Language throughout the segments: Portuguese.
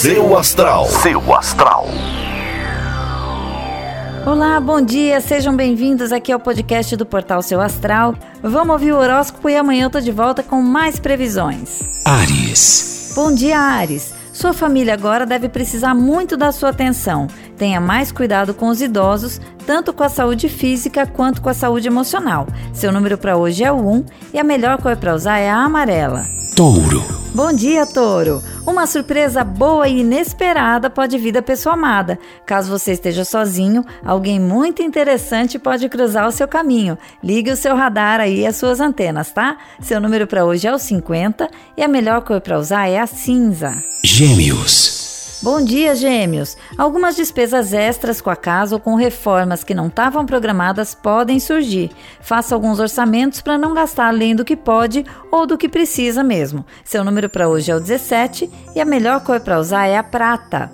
Seu astral. Seu astral. Olá, bom dia, sejam bem-vindos aqui ao podcast do Portal Seu Astral. Vamos ouvir o horóscopo e amanhã eu tô de volta com mais previsões. Ares. Bom dia, Ares. Sua família agora deve precisar muito da sua atenção. Tenha mais cuidado com os idosos, tanto com a saúde física quanto com a saúde emocional. Seu número para hoje é o 1 e a melhor cor para usar é a amarela. Touro. Bom dia, Touro! Uma surpresa boa e inesperada pode vir da pessoa amada. Caso você esteja sozinho, alguém muito interessante pode cruzar o seu caminho. Ligue o seu radar aí e as suas antenas, tá? Seu número para hoje é o 50 e a melhor cor para usar é a cinza. Gêmeos. Bom dia, gêmeos! Algumas despesas extras com a casa ou com reformas que não estavam programadas podem surgir. Faça alguns orçamentos para não gastar além do que pode ou do que precisa mesmo. Seu número para hoje é o 17 e a melhor cor para usar é a prata.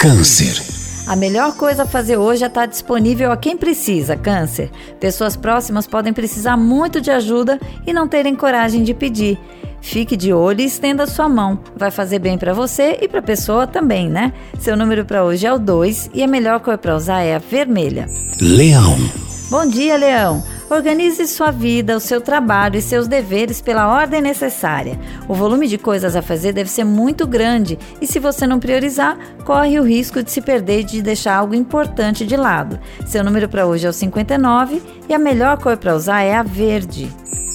Câncer. A melhor coisa a fazer hoje é estar disponível a quem precisa, câncer. Pessoas próximas podem precisar muito de ajuda e não terem coragem de pedir. Fique de olho e estenda sua mão. Vai fazer bem para você e para a pessoa também, né? Seu número para hoje é o 2 e a melhor cor para usar é a vermelha. Leão. Bom dia, Leão. Organize sua vida, o seu trabalho e seus deveres pela ordem necessária. O volume de coisas a fazer deve ser muito grande e, se você não priorizar, corre o risco de se perder e de deixar algo importante de lado. Seu número para hoje é o 59 e a melhor cor para usar é a verde.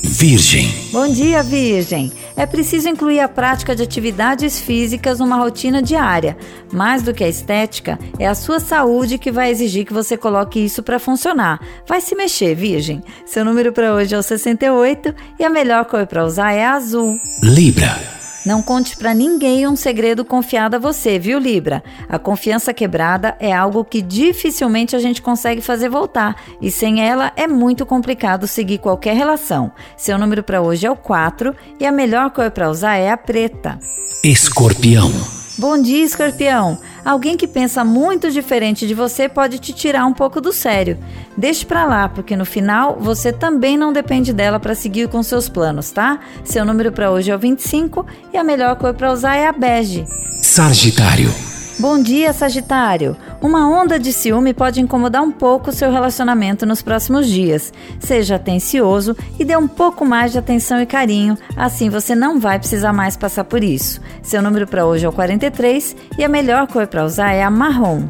Virgem. Bom dia, Virgem! É preciso incluir a prática de atividades físicas numa rotina diária. Mais do que a estética, é a sua saúde que vai exigir que você coloque isso para funcionar. Vai se mexer, Virgem. Seu número para hoje é o 68 e a melhor cor para usar é a azul. Libra. Não conte para ninguém um segredo confiado a você, viu, Libra? A confiança quebrada é algo que dificilmente a gente consegue fazer voltar e sem ela é muito complicado seguir qualquer relação. Seu número para hoje é o 4 e a melhor cor para usar é a preta. Escorpião. Bom dia, escorpião! Alguém que pensa muito diferente de você pode te tirar um pouco do sério. Deixe pra lá, porque no final você também não depende dela para seguir com seus planos, tá? Seu número para hoje é o 25 e a melhor cor para usar é a bege. Sagitário. Bom dia, Sagitário! Uma onda de ciúme pode incomodar um pouco o seu relacionamento nos próximos dias. Seja atencioso e dê um pouco mais de atenção e carinho, assim você não vai precisar mais passar por isso. Seu número para hoje é o 43 e a melhor cor para usar é a marrom.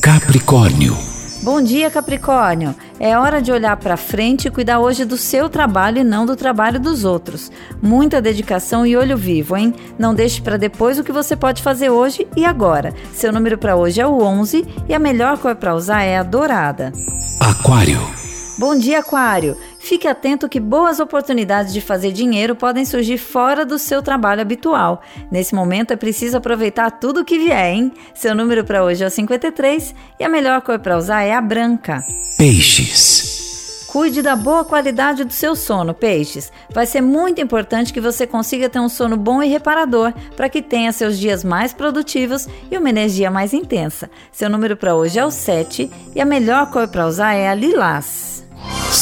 Capricórnio. Bom dia, Capricórnio! É hora de olhar para frente e cuidar hoje do seu trabalho e não do trabalho dos outros. Muita dedicação e olho vivo, hein? Não deixe para depois o que você pode fazer hoje e agora. Seu número para hoje é o 11 e a melhor cor para usar é a dourada. Aquário. Bom dia, Aquário! Fique atento que boas oportunidades de fazer dinheiro podem surgir fora do seu trabalho habitual. Nesse momento é preciso aproveitar tudo o que vier, hein? Seu número para hoje é o 53 e a melhor cor para usar é a branca. Peixes. Cuide da boa qualidade do seu sono, peixes. Vai ser muito importante que você consiga ter um sono bom e reparador para que tenha seus dias mais produtivos e uma energia mais intensa. Seu número para hoje é o 7 e a melhor cor para usar é a lilás.